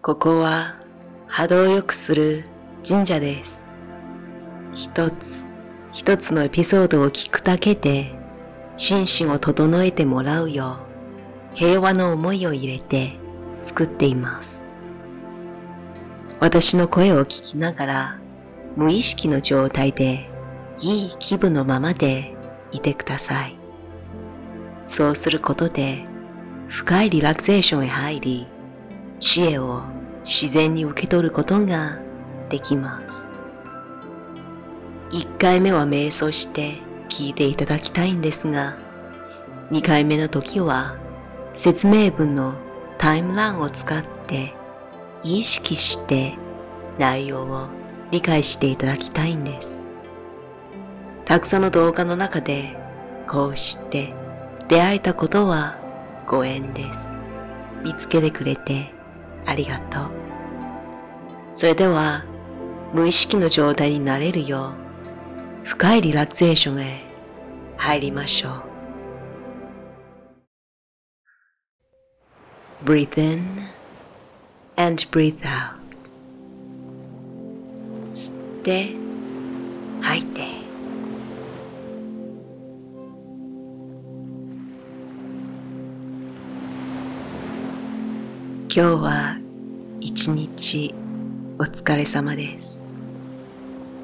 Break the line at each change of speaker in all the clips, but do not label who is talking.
ここは波動を良くする神社です。一つ一つのエピソードを聞くだけで心身を整えてもらうよう平和の思いを入れて作っています。私の声を聞きながら無意識の状態でいい気分のままでいてください。そうすることで深いリラクゼーションへ入り、知恵を自然に受け取ることができます。1回目は瞑想して聞いていただきたいんですが、2回目の時は説明文のタイムランを使って意識して内容を理解していただきたいんです。たくさんの動画の中でこうして出会えたことはご縁です。見つけてくれてありがとう。それでは無意識の状態になれるよう深いリラクゼーションへ入りましょう。Breathe in and breathe out. 吸って吐いて今日は一日お疲れ様です。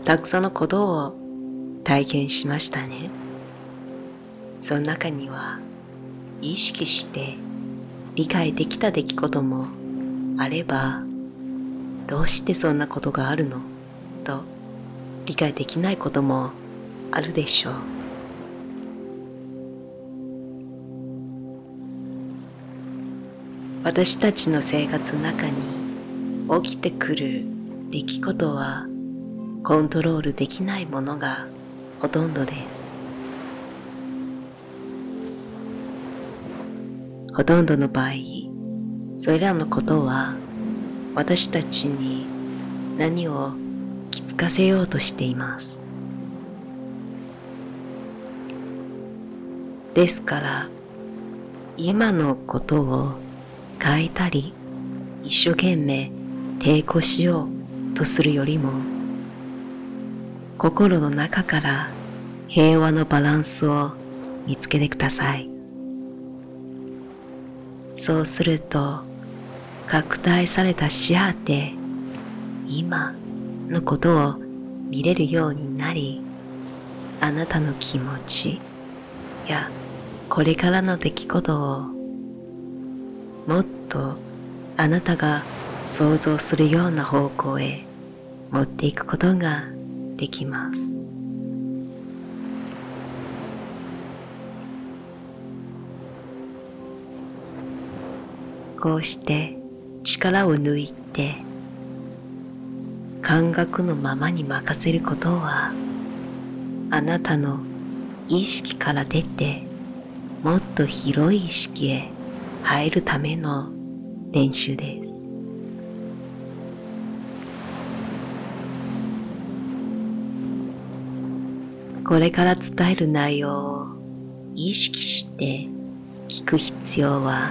たくさんのことを体験しましたね。その中には意識して理解できた出来事もあればどうしてそんなことがあるの？と理解できないこともあるでしょう。私たちの生活の中に起きてくる出来事はコントロールできないものがほとんどです。ほとんどの場合、それらのことは私たちに何を気づかせようとしています。ですから、今のことを変えたり一生懸命抵抗しようとするよりも心の中から平和のバランスを見つけてください。そうすると拡大された視野で今のことを見れるようになりあなたの気持ちやこれからの出来事をもっとあなたが想像するような方向へ持っていくことができます。こうして力を抜いて感覚のままに任せることはあなたの意識から出てもっと広い意識へ入るための練習です。これから伝える内容を意識して聞く必要は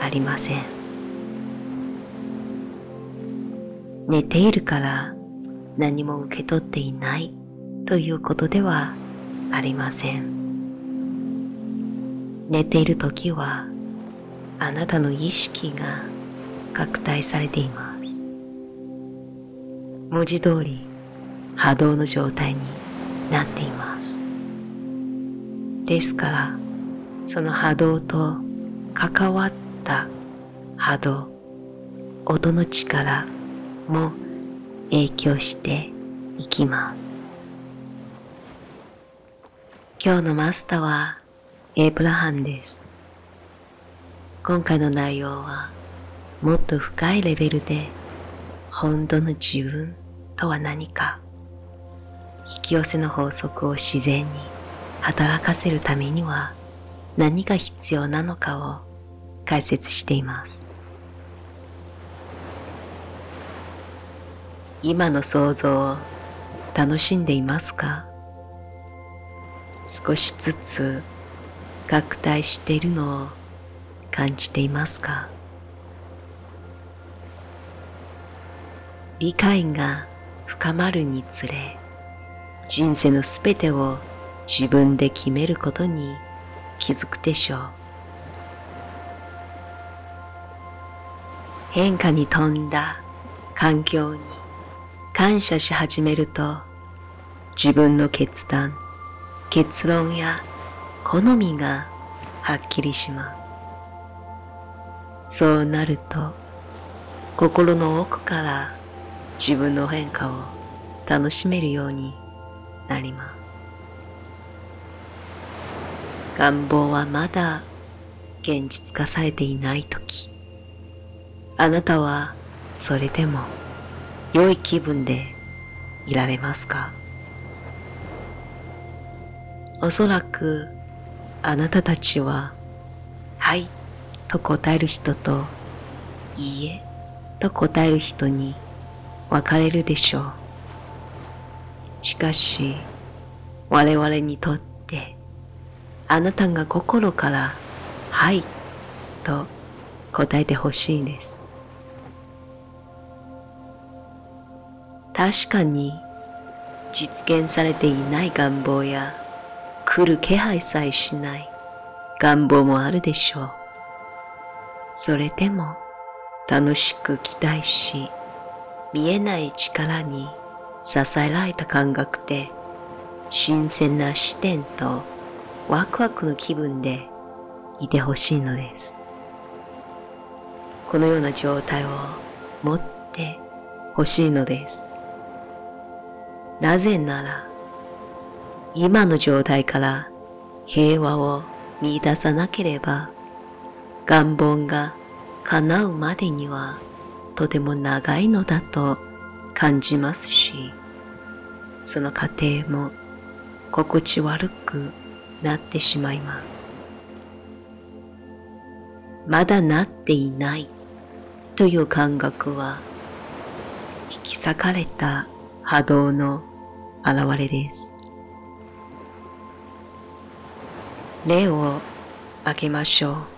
ありません。寝ているから何も受け取っていないということではありません。寝ている時はあなたの意識が拡大されています。文字通り波動の状態になっています。ですからその波動と関わった波動音の力も影響していきます。今日のマスターはエイブラハンです。今回の内容はもっと深いレベルで本当の自分とは何か引き寄せの法則を自然に働かせるためには何が必要なのかを解説しています。今の想像を楽しんでいますか？少しずつ拡大しているのを感じていますか？理解が深まるにつれ、人生のすべてを自分で決めることに気づくでしょう。変化に富んだ環境に感謝し始めると自分の決断、結論や好みがはっきりします。そうなると心の奥から自分の変化を楽しめるようになります。願望はまだ現実化されていないとき、あなたはそれでも良い気分でいられますか？おそらくあなたたちは、はい。と答える人と、いいえと答える人に分かれるでしょう。しかし、我々にとって、あなたが心から、はいと答えてほしいです。確かに実現されていない願望や来る気配さえしない願望もあるでしょう。それでも楽しく期待し、見えない力に支えられた感覚で新鮮な視点とワクワクの気分でいてほしいのです。このような状態を持ってほしいのです。なぜなら今の状態から平和を見出さなければ願望が叶うまでにはとても長いのだと感じますしその過程も心地悪くなってしまいますまだなっていないという感覚は引き裂かれた波動の現れです例を挙げましょう。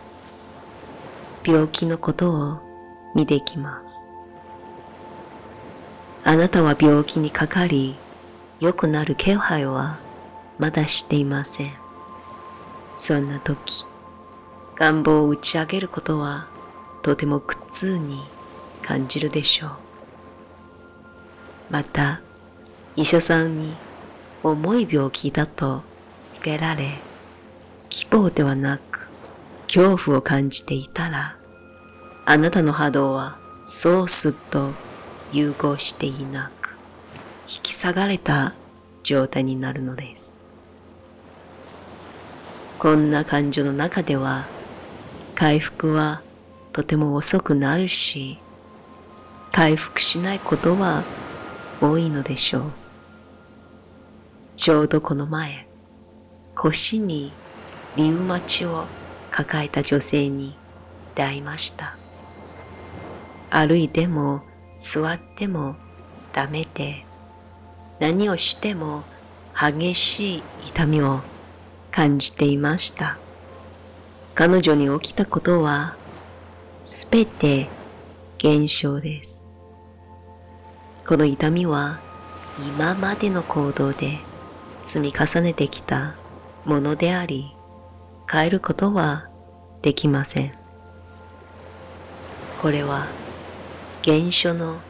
病気のことを見ていきます。あなたは病気にかかり、良くなる気配はまだしていません。そんな時、願望を打ち上げることはとても苦痛に感じるでしょう。また、医者さんに重い病気だとつけられ、希望ではなく恐怖を感じていたら、あなたの波動はそうすっと融合していなく、引き下がれた状態になるのです。こんな感情の中では、回復はとても遅くなるし、回復しないことは多いのでしょう。ちょうどこの前、腰にリウマチを抱えた女性に出会いました。歩いても座ってもダメで何をしても激しい痛みを感じていました。彼女に起きたことはすべて現象です。この痛みは今までの行動で積み重ねてきたものであり、変えることはできません。これは現象の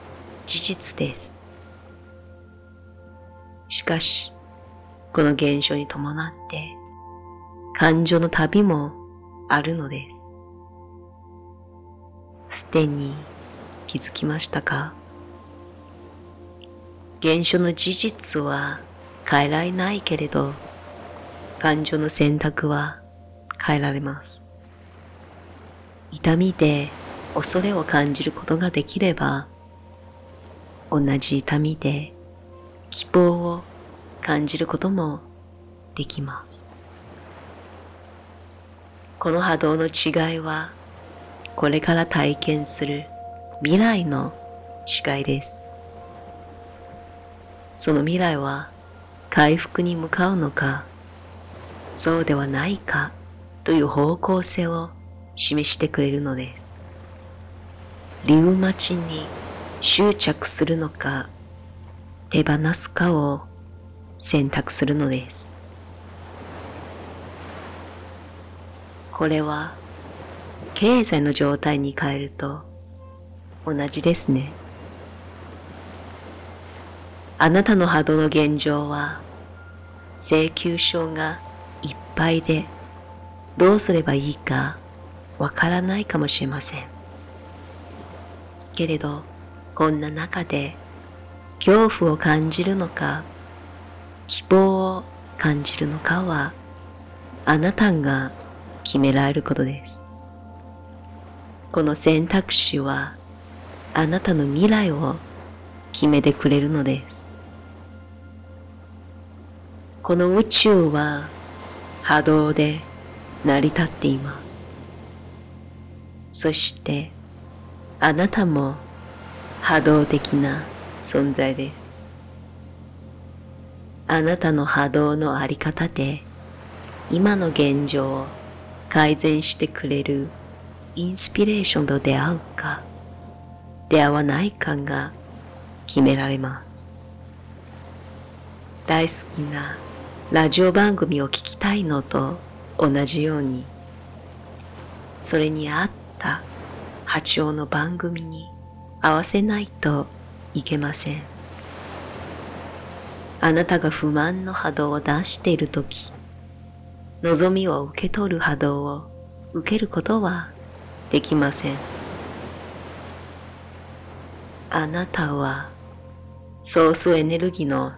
事実です。しかし、この現象に伴って感情の旅もあるのです。すでに気づきましたか？現象の事実は変えられないけれど、感情の選択は変えられます。痛みで恐れを感じることができれば、同じ痛みで希望を感じることもできます。この波動の違いは、これから体験する未来の違いです。その未来は回復に向かうのか、そうではないかという方向性を示してくれるのです。リウマチに執着するのか手放すかを選択するのです。これは経済の状態に変えると同じですね。あなたの波動の現状は請求書がいっぱいでどうすればいいかわからないかもしれません。けれど、こんな中で恐怖を感じるのか、希望を感じるのかは、あなたが決められることです。この選択肢は、あなたの未来を決めてくれるのです。この宇宙は波動で成り立っています。そしてあなたも波動的な存在です。あなたの波動のあり方で今の現状を改善してくれるインスピレーションと出会うか出会わないかが決められます。大好きなラジオ番組を聞きたいのと同じようにそれに合った波長の番組に合わせないといけません。あなたが不満の波動を出しているとき望みを受け取る波動を受けることはできません。あなたはソースエネルギーの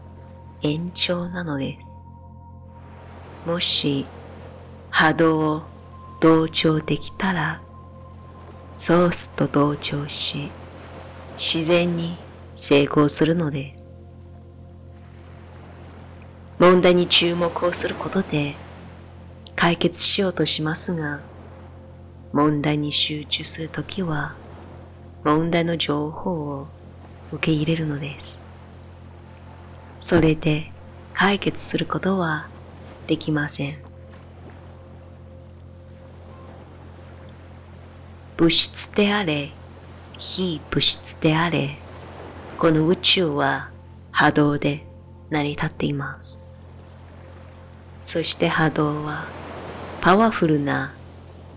延長なのです。もし波動を同調できたらソースと同調し自然に成功するのです。問題に注目をすることで解決しようとしますが、問題に集中するときは問題の情報を受け入れるのです。それで解決することはできません。物質であれ、非物質であれ、この宇宙は波動で成り立っています。そして波動はパワフルな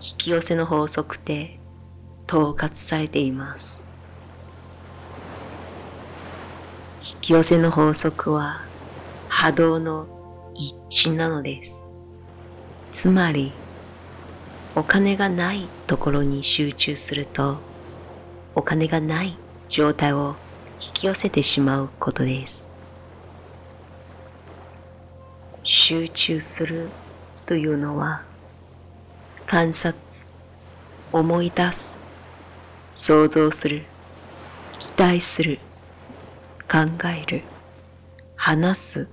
引き寄せの法則で統括されています。引き寄せの法則は波動の一致なのです。つまり、お金がないところに集中すると、お金がない状態を引き寄せてしまうことです。集中するというのは、観察、思い出す、想像する、期待する、考える、話す、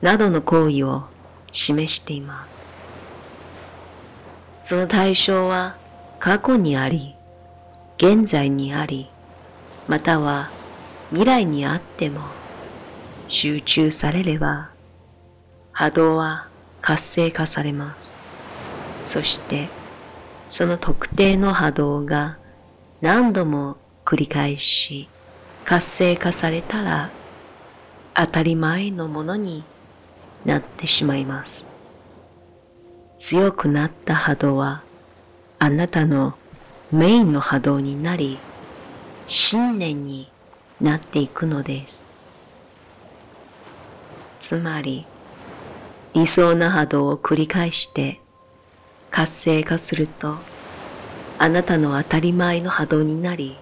などの行為を示しています。その対象は過去にあり、現在にあり、または未来にあっても集中されれば波動は活性化されます。そしてその特定の波動が何度も繰り返し活性化されたら当たり前のものになってしまいます。強くなった波動はあなたのメインの波動になり信念になっていくのです。つまり理想な波動を繰り返して活性化するとあなたの当たり前の波動になり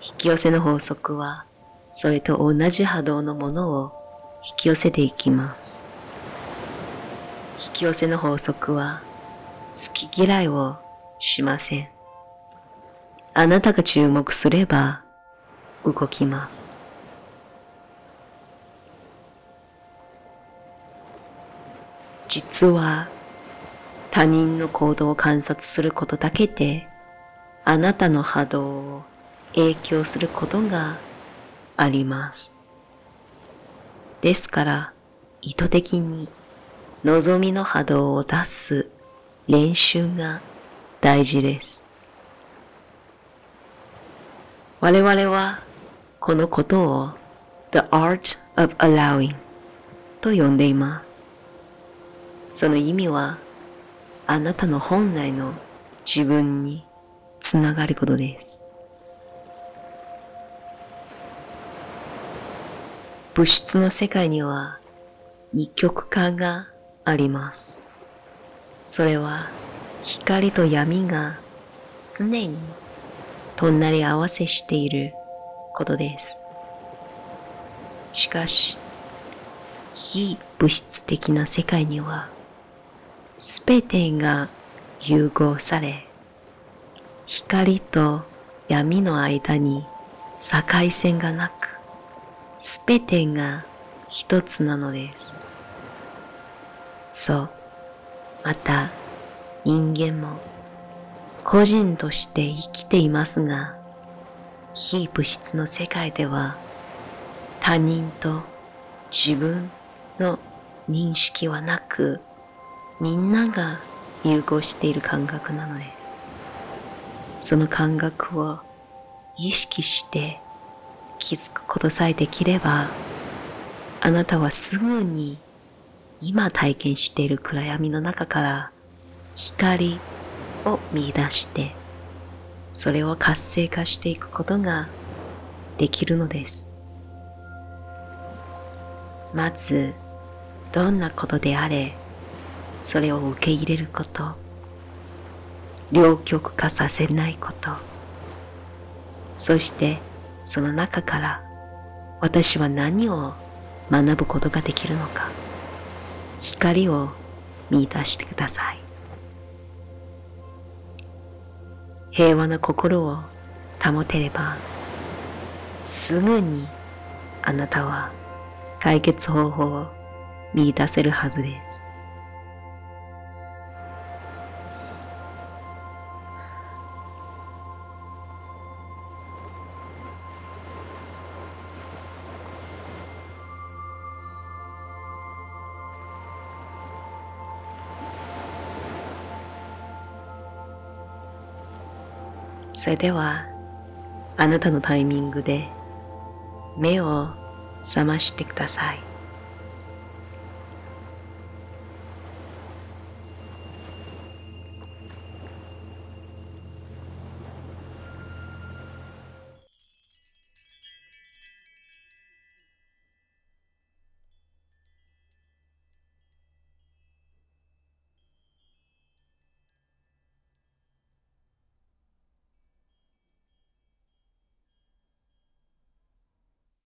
引き寄せの法則はそれと同じ波動のものを引き寄せていきます。引き寄せの法則は好き嫌いをしません。あなたが注目すれば動きます。実は他人の行動を観察することだけであなたの波動を影響することがあります。ですから意図的に望みの波動を出す練習が大事です。我々はこのことを The Art of Allowing と呼んでいます。その意味はあなたの本来の自分につながることです。物質の世界には二極化があります。それは光と闇が常に隣り合わせしていることです。しかし、非物質的な世界には、すべてが融合され、光と闇の間に境線がなく、すべてが一つなのです。そう。また、人間も個人として生きていますが、非物質の世界では他人と自分の認識はなく、みんなが融合している感覚なのです。その感覚を意識して気づくことさえできれば、あなたはすぐに今体験している暗闇の中から光を見出して、それを活性化していくことができるのです。まず、どんなことであれ、それを受け入れること、両極化させないこと、そしてその中から私は何を学ぶことができるのか、光を見出してください。平和な心を保てれば、すぐにあなたは解決方法を見出せるはずです。それでは、あなたのタイミングで目を覚ましてください。